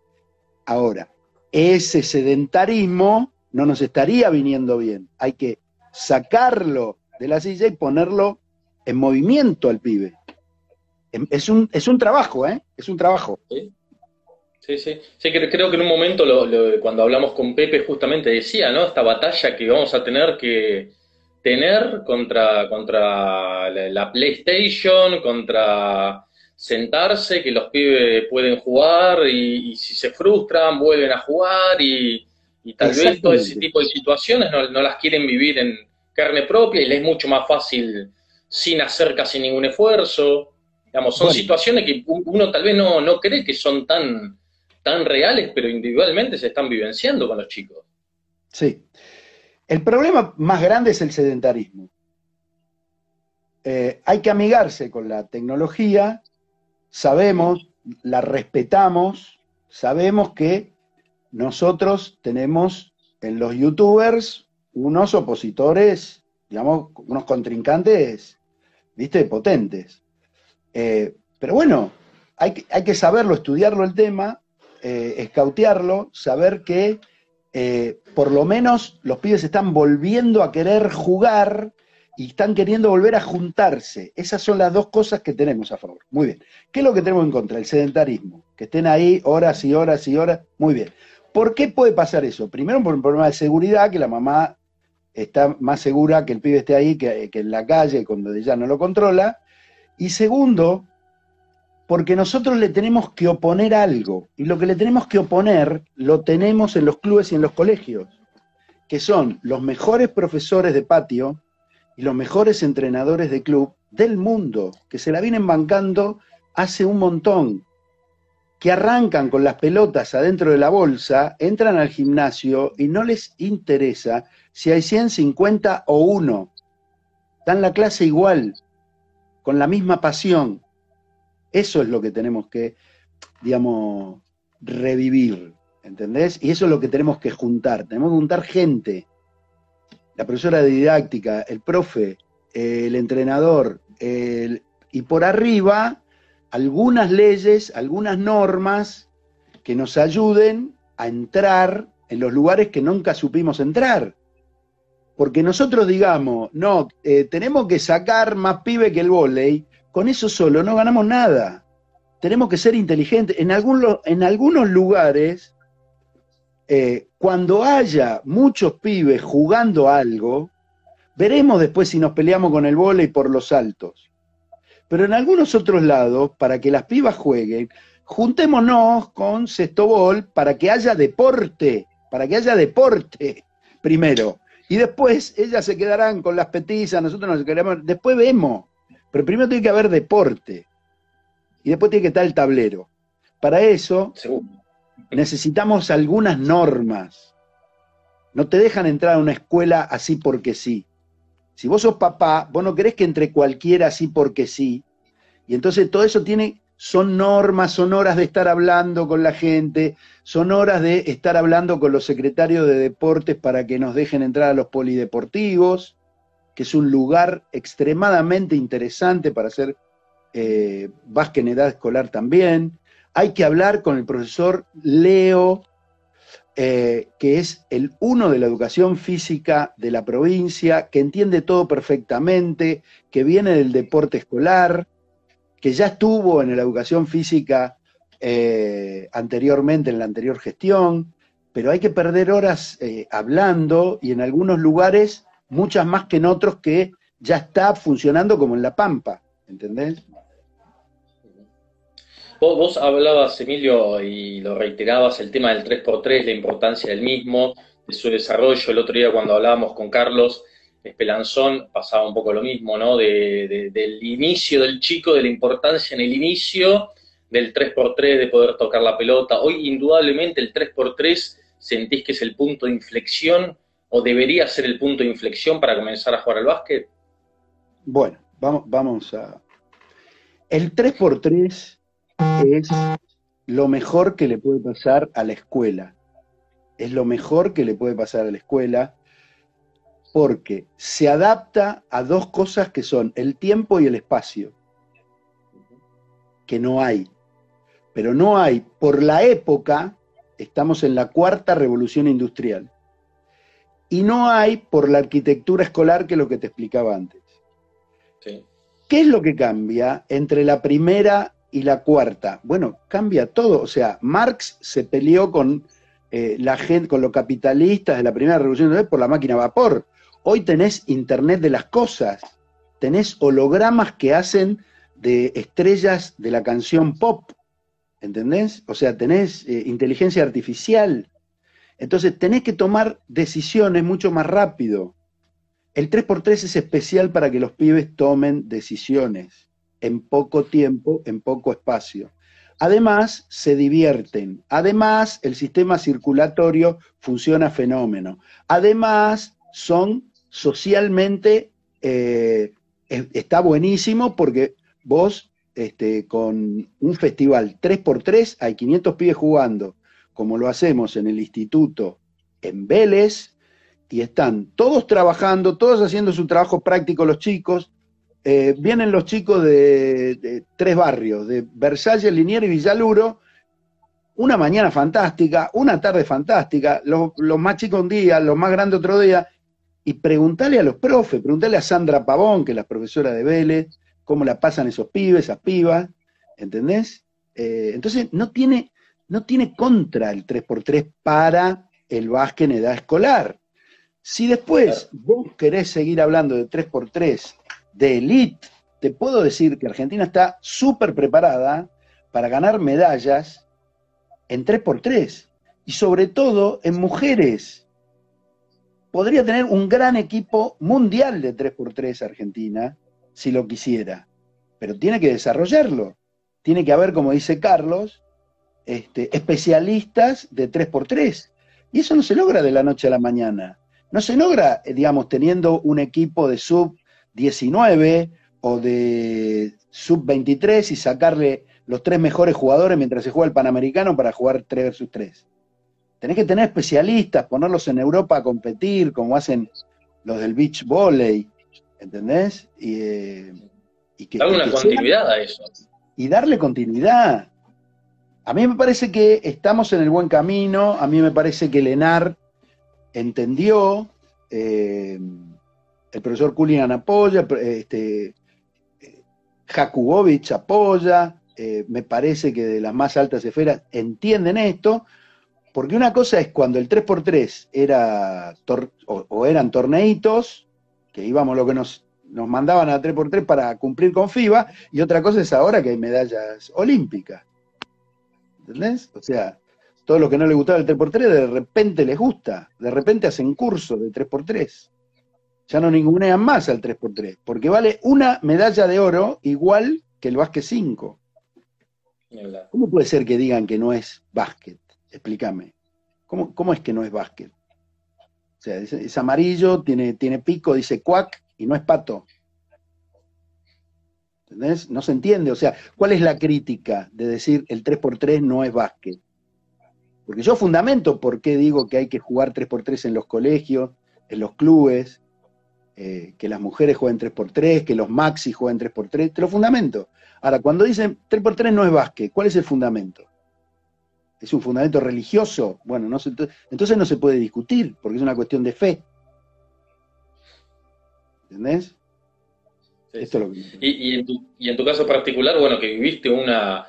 Ahora, ese sedentarismo no nos estaría viniendo bien. Hay que sacarlo de la silla y ponerlo en movimiento al pibe. Em, es un, es un trabajo, ¿eh? Es un trabajo. Sí, sí, sí. creo que en un momento, cuando hablamos con Pepe, justamente decía, ¿no? Esta batalla que vamos a tener que tener contra, contra la, PlayStation, contra sentarse, que los pibes pueden jugar y, si se frustran vuelven a jugar y, tal vez todo ese tipo de situaciones no, no, las quieren vivir en carne propia y les es mucho más fácil sin hacer casi ningún esfuerzo. Digamos, son situaciones que uno tal vez no, no cree que son tan, tan reales, pero individualmente se están vivenciando con los chicos. Sí. El problema más grande es el sedentarismo. Eh, hay que amigarse con la tecnología, sabemos, la respetamos, sabemos que nosotros tenemos en los youtubers unos opositores, digamos, unos contrincantes, viste, potentes. Eh, pero bueno, hay, que saberlo, estudiarlo el tema, eh, escautearlo, saber que eh, por lo menos los pibes están volviendo a querer jugar y están queriendo volver a juntarse. Esas son las dos cosas que tenemos a favor. Muy bien. ¿Qué es lo que tenemos en contra? El sedentarismo. Que estén ahí horas y horas y horas. Muy bien. ¿Por qué puede pasar eso? Primero por un problema de seguridad, que la mamá está más segura que el pibe esté ahí que, que en la calle, cuando ella no lo controla. Y segundo, porque nosotros le tenemos que oponer algo, y lo que le tenemos que oponer lo tenemos en los clubes y en los colegios, que son los mejores profesores de patio y los mejores entrenadores de club del mundo, que se la vienen bancando hace un montón, que arrancan con las pelotas adentro de la bolsa, entran al gimnasio y no les interesa si hay 150 o 1. Dan la clase igual, con la misma pasión, eso es lo que tenemos que, digamos, revivir, ¿entendés? Y eso es lo que tenemos que juntar. Tenemos que juntar gente. La profesora de didáctica, el profe, el entrenador, y por arriba algunas leyes, algunas normas que nos ayuden a entrar en los lugares que nunca supimos entrar. Porque nosotros digamos, no, eh, tenemos que sacar más pibe que el volei, con eso solo no ganamos nada. Tenemos que ser inteligentes. En, en algunos lugares, eh, cuando haya muchos pibes jugando algo, veremos después si nos peleamos con el volei por los saltos. Pero en algunos otros lados, para que las pibas jueguen, juntémonos con Sextobol para que haya deporte, para que haya deporte primero. Y después ellas se quedarán con las petizas, nosotros nos quedaremos, después vemos. Pero primero tiene que haber deporte. Y después tiene que estar el tablero. Para eso necesitamos algunas normas. No te dejan entrar a una escuela así porque sí. Si vos sos papá, vos no querés que entre cualquiera así porque sí. Y entonces todo eso tiene, son normas, son horas de estar hablando con la gente, son horas de estar hablando con los secretarios de deportes para que nos dejen entrar a los polideportivos que es un lugar extremadamente interesante para hacer eh, en edad escolar también. Hay que hablar con el profesor Leo, eh, que es el uno de la educación física de la provincia, que entiende todo perfectamente, que viene del deporte escolar, que ya estuvo en la educación física eh, anteriormente, en la anterior gestión, pero hay que perder horas eh, hablando y en algunos lugares muchas más que en otros que ya está funcionando como en La Pampa, ¿entendés? Vos, hablabas, Emilio, y lo reiterabas, el tema del 3x3, la importancia del mismo, de su desarrollo. El otro día cuando hablábamos con Carlos Espelanzón pasaba un poco lo mismo, ¿no? del inicio del chico, de la importancia en el inicio del 3x3, de poder tocar la pelota. Hoy indudablemente el 3x3 sentís que es el punto de inflexión o debería ser el punto de inflexión para comenzar a jugar al básquet? Bueno, vamos, vamos a... El 3x3 es lo mejor que le puede pasar a la escuela. Es lo mejor que le puede pasar a la escuela porque se adapta a dos cosas que son el tiempo y el espacio, que no hay. Pero no hay, por la época, estamos en la cuarta revolución industrial, y no hay por la arquitectura escolar, que es lo que te explicaba antes. ¿Qué es lo que cambia entre la primera y la cuarta? Bueno, cambia todo. O sea, Marx se peleó con eh, la gente, con los capitalistas de la primera revolución industrial por la máquina a vapor. Hoy tenés Internet de las cosas, tenés hologramas que hacen de estrellas de la canción pop, ¿entendés? O sea, tenés eh, inteligencia artificial. Entonces tenés que tomar decisiones mucho más rápido. El 3x3 es especial para que los pibes tomen decisiones en poco tiempo, en poco espacio. Además, se divierten. Además, el sistema circulatorio funciona fenómeno. Además, son socialmente eh, está buenísimo porque vos este, con un festival 3x3 hay 500 pibes jugando, como lo hacemos en el instituto en Vélez, y están todos trabajando, todos haciendo su trabajo práctico los chicos. Eh, vienen los chicos de, tres barrios, de Versalles, Liniers y Villaluro, una mañana fantástica, una tarde fantástica, los, los, más chicos un día, los más grandes otro día, y preguntarle a los profes, preguntarle a Sandra Pavón, que es la profesora de Vélez, cómo la pasan esos pibes, esas pibas, ¿entendés? Eh, entonces no tiene, no tiene contra el 3x3 para el básquet en edad escolar. Si después vos querés seguir hablando de 3x3 de elite, te puedo decir que Argentina está súper preparada para ganar medallas en 3x3 y sobre todo en mujeres podría tener un gran equipo mundial de 3x3 Argentina, si lo quisiera, pero tiene que desarrollarlo. Tiene que haber, como dice Carlos, este, especialistas de 3x3. Y eso no se logra de la noche a la mañana. No se logra, eh, digamos, teniendo un equipo de sub 19 o de sub 23 y sacarle los tres mejores jugadores mientras se juega el Panamericano para jugar 3 versus 3 tenés que tener especialistas, ponerlos en Europa a competir, como hacen los del beach volley, ¿entendés? Y, eh, que, darle una continuidad a eso. Y darle continuidad. A mí me parece que estamos en el buen camino, a mí me parece que Lenar entendió, eh, el profesor Kulian apoya, este, Jakubovich apoya, eh, me parece que de las más altas esferas entienden esto, porque una cosa es cuando el 3x3 era o, eran torneitos, que íbamos lo que nos, nos mandaban a 3x3 para cumplir con FIBA, y otra cosa es ahora que hay medallas olímpicas. ¿Entendés? O sea, todo lo que no les gustaba el 3x3 de repente les gusta, de repente hacen curso de 3x3. Ya no ningunean más al 3x3, porque vale una medalla de oro igual que el básquet 5. ¿Cómo puede ser que digan que no es básquet? Explícame. ¿Cómo, es que no es básquet? O sea, es, amarillo, tiene, tiene pico, dice cuac y no es pato. ¿Entendés? No se entiende. O sea, ¿cuál es la crítica de decir el 3x3 no es básquet? Porque yo fundamento por qué digo que hay que jugar 3x3 en los colegios, en los clubes, eh, que las mujeres jueguen 3x3, que los maxi jueguen 3x3, te lo fundamento. Ahora, cuando dicen 3x3 no es básquet, ¿cuál es el fundamento? es un fundamento religioso, bueno, no entonces no se puede discutir, porque es una cuestión de fe. ¿Entendés? y, en tu, caso particular, bueno, que viviste una,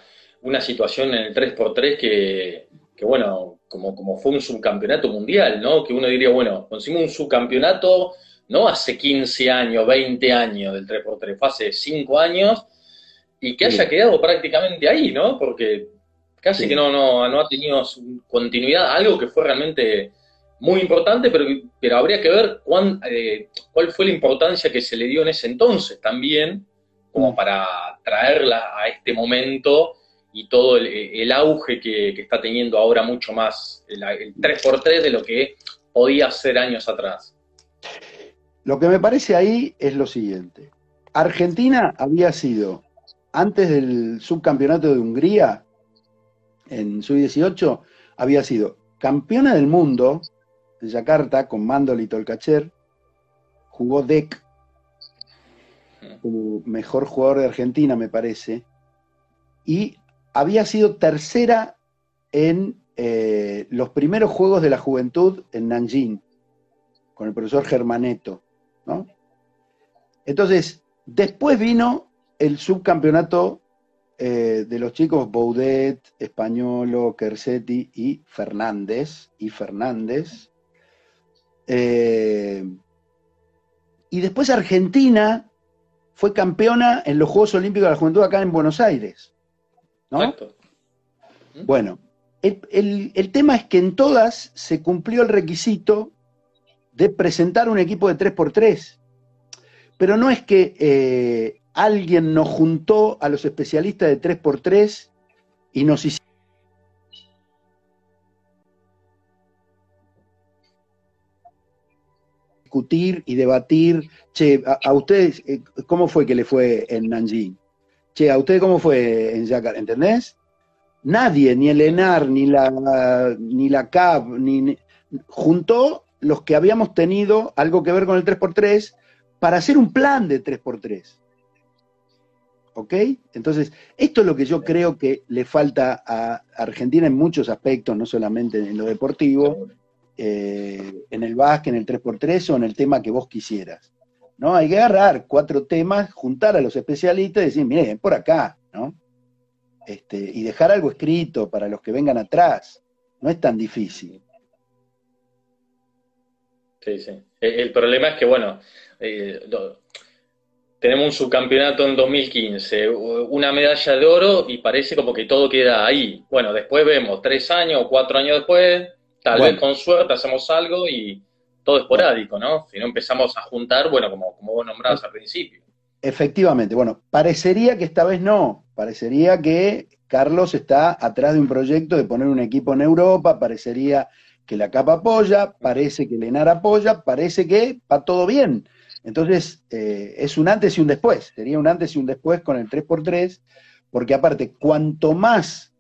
situación en el 3x3 que, bueno, como, como fue un subcampeonato mundial, ¿no? Que uno diría, bueno, conseguimos un subcampeonato, no hace 15 años, 20 años del 3x3, fue hace 5 años, y que haya quedado prácticamente ahí, ¿no? Porque Casi que no, no, no ha tenido continuidad, algo que fue realmente muy importante, pero, pero habría que ver cuán, eh, cuál fue la importancia que se le dio en ese entonces también, como mm. para traerla a este momento y todo el, auge que, está teniendo ahora mucho más, el, 3x3 de lo que podía ser años atrás. Lo que me parece ahí es lo siguiente. Argentina había sido, antes del subcampeonato de Hungría, en su 18 había sido campeona del mundo de Yakarta con Mandol y Tolcacher, jugó DEC como mejor jugador de Argentina, me parece, y había sido tercera en eh, los primeros Juegos de la Juventud en Nanjing, con el profesor Germaneto, ¿no? Entonces, después vino el subcampeonato eh, de los chicos Boudet, Españolo, Kersetti y Fernández, y Fernández. Eh, y después Argentina fue campeona en los Juegos Olímpicos de la Juventud acá en Buenos Aires. ¿no? Bueno, el, tema es que en todas se cumplió el requisito de presentar un equipo de 3x3. Pero no es que eh, alguien nos juntó a los especialistas de 3x3 y nos hicieron discutir y debatir, che, a, ustedes, eh, ¿cómo fue que le fue en Nanjing? Che, ¿a ustedes cómo fue en Yacar? ¿Entendés? Nadie, ni el ENAR, ni la, ni la CAP, ni, juntó los que habíamos tenido algo que ver con el 3x3 para hacer un plan de 3x3. ¿Ok? Entonces, esto es lo que yo creo que le falta a Argentina en muchos aspectos, no solamente en lo deportivo, eh, en el básquet, en el 3x3 o en el tema que vos quisieras. ¿no? Hay que agarrar cuatro temas, juntar a los especialistas y decir, miren, por acá, ¿no? Este, y dejar algo escrito para los que vengan atrás. No es tan difícil. Sí, sí. El, problema es que, bueno, eh, tenemos un subcampeonato en 2015, una medalla de oro y parece como que todo queda ahí. Bueno, después vemos tres años o cuatro años después, tal vez con suerte hacemos algo y todo esporádico, ¿no? Si no empezamos a juntar, bueno, como, como vos nombrabas al principio. Efectivamente, bueno, parecería que esta vez no, parecería que Carlos está atrás de un proyecto de poner un equipo en Europa, parecería que la capa apoya, parece que Lenar apoya, parece que va todo bien. Entonces, eh, es un antes y un después, sería un antes y un después con el 3x3, porque aparte, cuanto más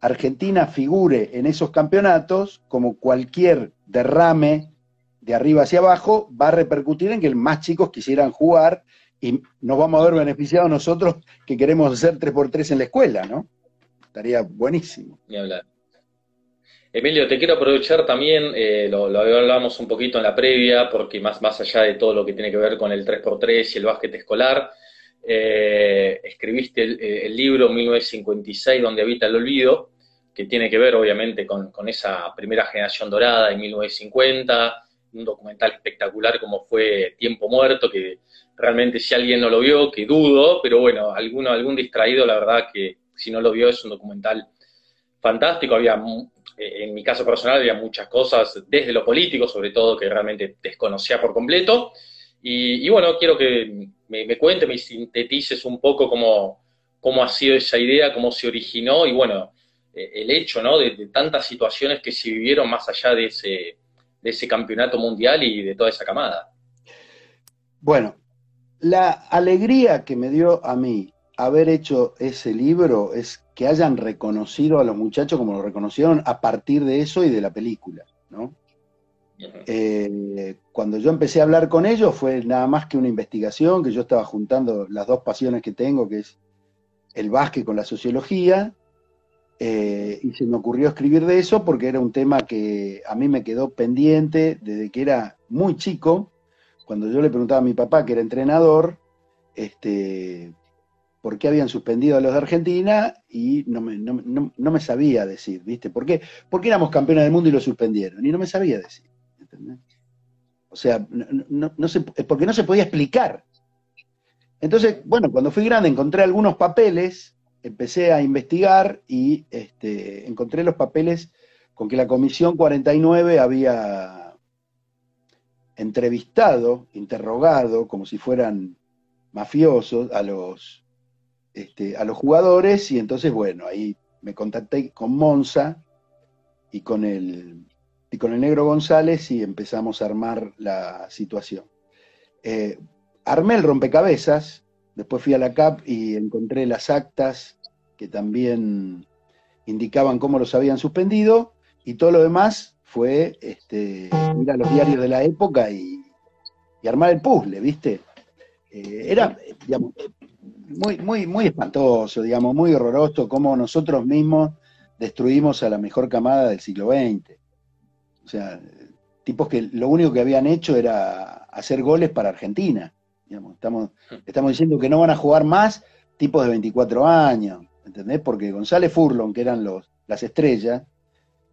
Argentina figure en esos campeonatos, como cualquier derrame de arriba hacia abajo, va a repercutir en que más chicos quisieran jugar y nos vamos a ver beneficiados nosotros que queremos hacer 3x3 en la escuela, ¿no? Estaría buenísimo. Ni hablar. Emilio, te quiero aprovechar también, eh, lo, lo, hablábamos un poquito en la previa, porque más, más allá de todo lo que tiene que ver con el 3x3 y el básquet escolar, eh, escribiste eh, el, libro 1956, Donde habita el olvido, que tiene que ver obviamente con, con, esa primera generación dorada de 1950, un documental espectacular como fue Tiempo Muerto, que realmente si alguien no lo vio, que dudo, pero bueno, alguno, algún distraído, la verdad que si no lo vio es un documental fantástico, había eh, en mi caso personal había muchas cosas, desde lo político sobre todo, que realmente desconocía por completo. Y, bueno, quiero que me, cuente, me sintetices un poco cómo, cómo ha sido esa idea, cómo se originó y bueno, eh, el hecho ¿no? de, tantas situaciones que se vivieron más allá de ese, de ese campeonato mundial y de toda esa camada. Bueno, la alegría que me dio a mí haber hecho ese libro es que hayan reconocido a los muchachos como lo reconocieron a partir de eso y de la película, ¿no? Eh, cuando yo empecé a hablar con ellos fue nada más que una investigación, que yo estaba juntando las dos pasiones que tengo, que es el básquet con la sociología, eh, y se me ocurrió escribir de eso porque era un tema que a mí me quedó pendiente desde que era muy chico, cuando yo le preguntaba a mi papá, que era entrenador, este, por qué habían suspendido a los de Argentina y no me, no, me sabía decir, ¿viste? ¿Por qué? Porque éramos campeones del mundo y lo suspendieron? Y no me sabía decir, ¿entendés? O sea, no, porque no se podía explicar. Entonces, bueno, cuando fui grande encontré algunos papeles, empecé a investigar y este, encontré los papeles con que la Comisión 49 había entrevistado, interrogado, como si fueran mafiosos, a los este, a los jugadores y entonces, bueno, ahí me contacté con Monza y con el, y con el negro González y empezamos a armar la situación. Eh, armé el rompecabezas, después fui a la CAP y encontré las actas que también indicaban cómo los habían suspendido, y todo lo demás fue este, ir a los diarios de la época y, armar el puzzle, ¿viste? Eh, era, digamos, muy, muy, muy espantoso, digamos, muy horroroso cómo nosotros mismos destruimos a la mejor camada del siglo XX. O sea, tipos que lo único que habían hecho era hacer goles para Argentina. estamos, estamos diciendo que no van a jugar más tipos de 24 años, ¿entendés? Porque González Furlon, que eran los, las estrellas,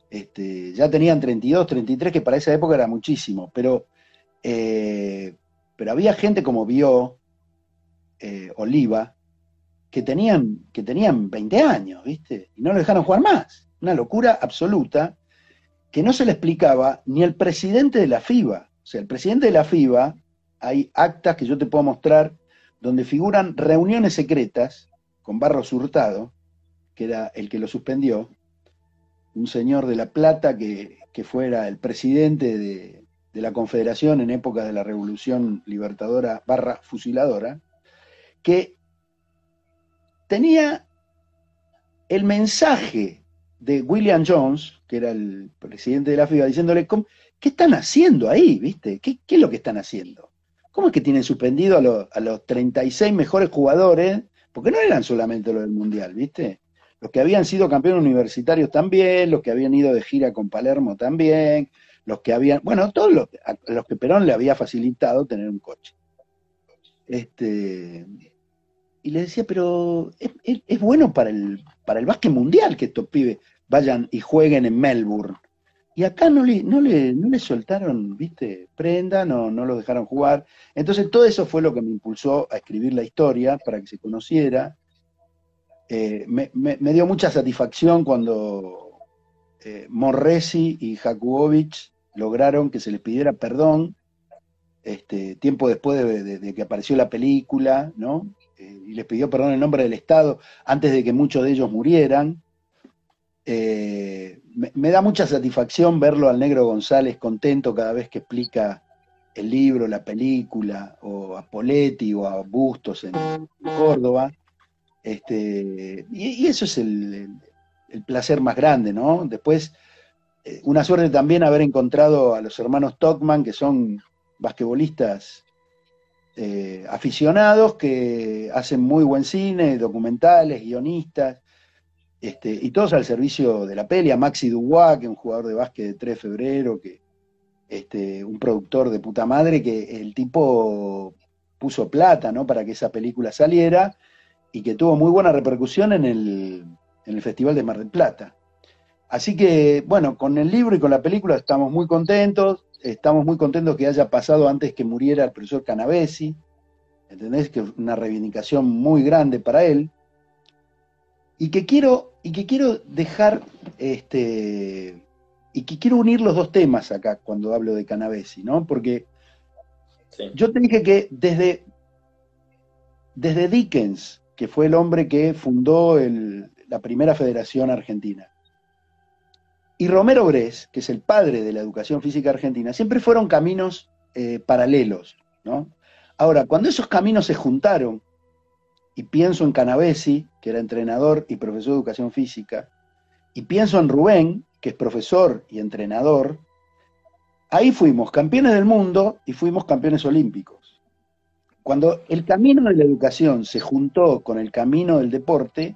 este, ya tenían 32, 33, que para esa época era muchísimo, pero, eh, pero había gente como Vio, eh, Oliva, que tenían, que tenían 20 años, ¿viste? Y no lo dejaron jugar más. Una locura absoluta que no se le explicaba ni al presidente de la FIBA. O sea, el presidente de la FIBA, hay actas que yo te puedo mostrar donde figuran reuniones secretas con Barros Hurtado, que era el que lo suspendió, un señor de La Plata que, fuera el presidente de, de, la Confederación en época de la Revolución Libertadora barra fusiladora, que tenía el mensaje de William Jones, que era el presidente de la FIBA, diciéndole, ¿qué están haciendo ahí? ¿Viste? ¿Qué, es lo que están haciendo? ¿Cómo es que tienen suspendido a, los 36 mejores jugadores? Porque no eran solamente los del Mundial, ¿viste? Los que habían sido campeones universitarios también, los que habían ido de gira con Palermo también, los que habían, bueno, todos los, a los que Perón le había facilitado tener un coche. Este, y le decía, pero es, bueno para el, para el básquet mundial que estos pibes vayan y jueguen en Melbourne. Y acá no le, no le, no le soltaron, viste, prenda, no, no los dejaron jugar. Entonces todo eso fue lo que me impulsó a escribir la historia para que se conociera. Eh, me, dio mucha satisfacción cuando eh, Morresi y Jakubowicz lograron que se les pidiera perdón este, tiempo después de, que apareció la película, ¿no? Eh, y les pidió perdón en nombre del Estado antes de que muchos de ellos murieran. Eh, me, da mucha satisfacción verlo al negro González contento cada vez que explica el libro, la película, o a Poletti o a Bustos en, Córdoba. Este, y, eso es el, placer más grande, ¿no? Después, eh, una suerte también haber encontrado a los hermanos Tockman, que son basquetbolistas eh, aficionados que hacen muy buen cine, documentales, guionistas, este, y todos al servicio de la peli, a Maxi Dubois, que es un jugador de básquet de 3 de febrero, que, este, un productor de puta madre, que el tipo puso plata ¿no? para que esa película saliera y que tuvo muy buena repercusión en el, en el Festival de Mar del Plata. Así que, bueno, con el libro y con la película estamos muy contentos estamos muy contentos que haya pasado antes que muriera el profesor Canavesi, ¿entendés? Que es una reivindicación muy grande para él. Y que quiero, y que quiero dejar, este, y que quiero unir los dos temas acá cuando hablo de Canavesi, ¿no? Porque yo te dije que desde, desde Dickens, que fue el hombre que fundó la primera federación argentina, y Romero Gres, que es el padre de la educación física argentina, siempre fueron caminos eh, paralelos, ¿no? Ahora, cuando esos caminos se juntaron, y pienso en Canavesi, que era entrenador y profesor de educación física, y pienso en Rubén, que es profesor y entrenador, ahí fuimos campeones del mundo y fuimos campeones olímpicos. Cuando el camino de la educación se juntó con el camino del deporte,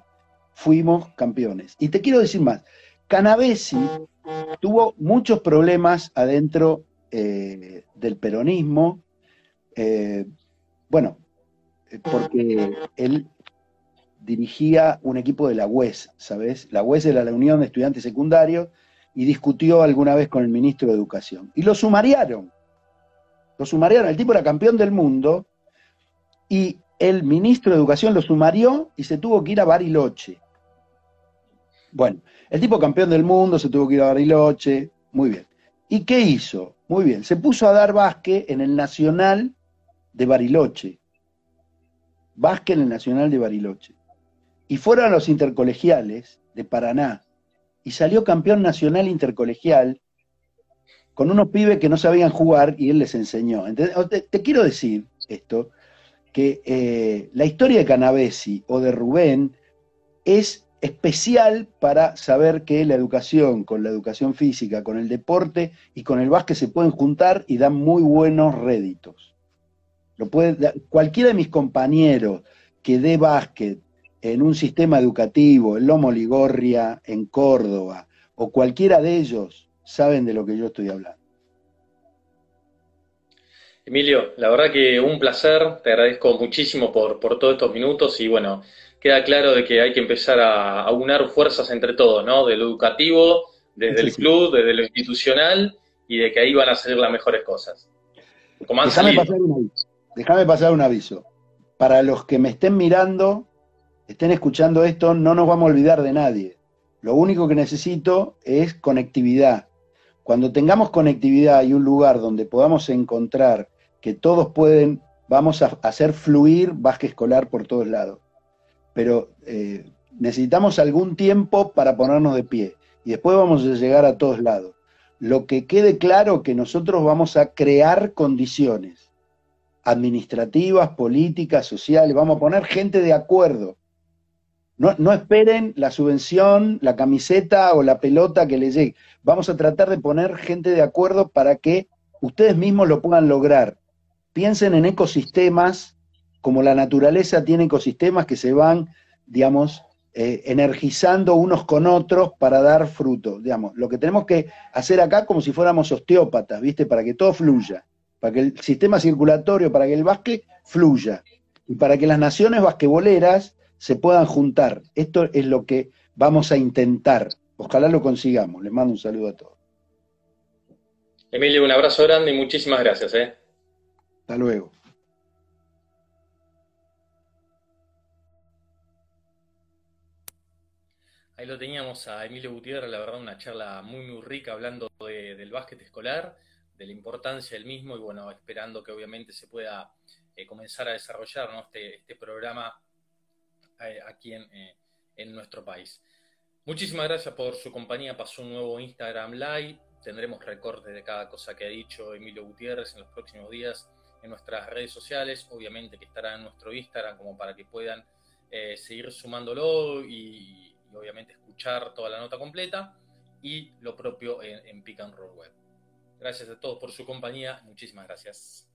fuimos campeones. Y te quiero decir más, Canavesi tuvo muchos problemas adentro eh, del peronismo, eh, bueno, eh, porque él dirigía un equipo de la UES, ¿sabes? La UES era la Unión de Estudiantes Secundarios y discutió alguna vez con el ministro de Educación. Y lo sumariaron. Lo sumariaron. El tipo era campeón del mundo y el ministro de Educación lo sumarió y se tuvo que ir a Bariloche. Bueno, el tipo campeón del mundo se tuvo que ir a Bariloche, muy bien. ¿Y qué hizo? Muy bien, se puso a dar básquet en el Nacional de Bariloche. Básquet en el Nacional de Bariloche. Y fueron a los intercolegiales de Paraná. Y salió campeón nacional intercolegial con unos pibes que no sabían jugar y él les enseñó. Te, quiero decir esto, que eh, la historia de Canavesi o de Rubén es especial para saber que la educación con la educación física, con el deporte y con el básquet se pueden juntar y dan muy buenos réditos. Lo puede, cualquiera de mis compañeros que dé básquet en un sistema educativo, en Lomo Ligorria, en Córdoba, o cualquiera de ellos, saben de lo que yo estoy hablando. Emilio, la verdad que un placer, te agradezco muchísimo por, por todos estos minutos y bueno, queda claro de que hay que empezar a, a unar fuerzas entre todos, ¿no? De lo educativo, desde el club, desde lo institucional y de que ahí van a salir las mejores cosas. Déjame pasar, un aviso. Para los que me estén mirando, estén escuchando esto, no nos vamos a olvidar de nadie. Lo único que necesito es conectividad. Cuando tengamos conectividad y un lugar donde podamos encontrar que todos pueden, vamos a hacer fluir básquet escolar por todos lados. Pero eh, necesitamos algún tiempo para ponernos de pie y después vamos a llegar a todos lados. Lo que quede claro que nosotros vamos a crear condiciones administrativas, políticas, sociales, vamos a poner gente de acuerdo no, esperen la subvención, la camiseta o la pelota que les llegue. Vamos a tratar de poner gente de acuerdo para que ustedes mismos lo puedan lograr. Piensen en ecosistemas, como la naturaleza tiene ecosistemas que se van, digamos, eh, energizando unos con otros para dar fruto. Digamos, lo que tenemos que hacer acá como si fuéramos osteópatas, ¿viste? Para que todo fluya, para que el sistema circulatorio, para que el básquet fluya, y para que las naciones basquetboleras se puedan juntar. Esto es lo que vamos a intentar. Ojalá lo consigamos. Les mando un saludo a todos. Emilio, un abrazo grande y muchísimas gracias. ¿eh? Hasta luego. Ahí lo teníamos a Emilio Gutiérrez, la verdad una charla muy muy rica hablando del básquet escolar, de la importancia del mismo y bueno, esperando que obviamente se pueda eh, comenzar a desarrollar este, este programa eh, aquí eh, en, nuestro país. Muchísimas gracias por su compañía. Pasó un nuevo Instagram Live. Tendremos recortes de cada cosa que ha dicho Emilio Gutiérrez en los próximos días en nuestras redes sociales. Obviamente que estará en nuestro Instagram como para que puedan seguir sumándolo y, obviamente escuchar toda la nota completa. Y lo propio en, en Pick and Roll Web. Gracias a todos por su compañía. Muchísimas gracias.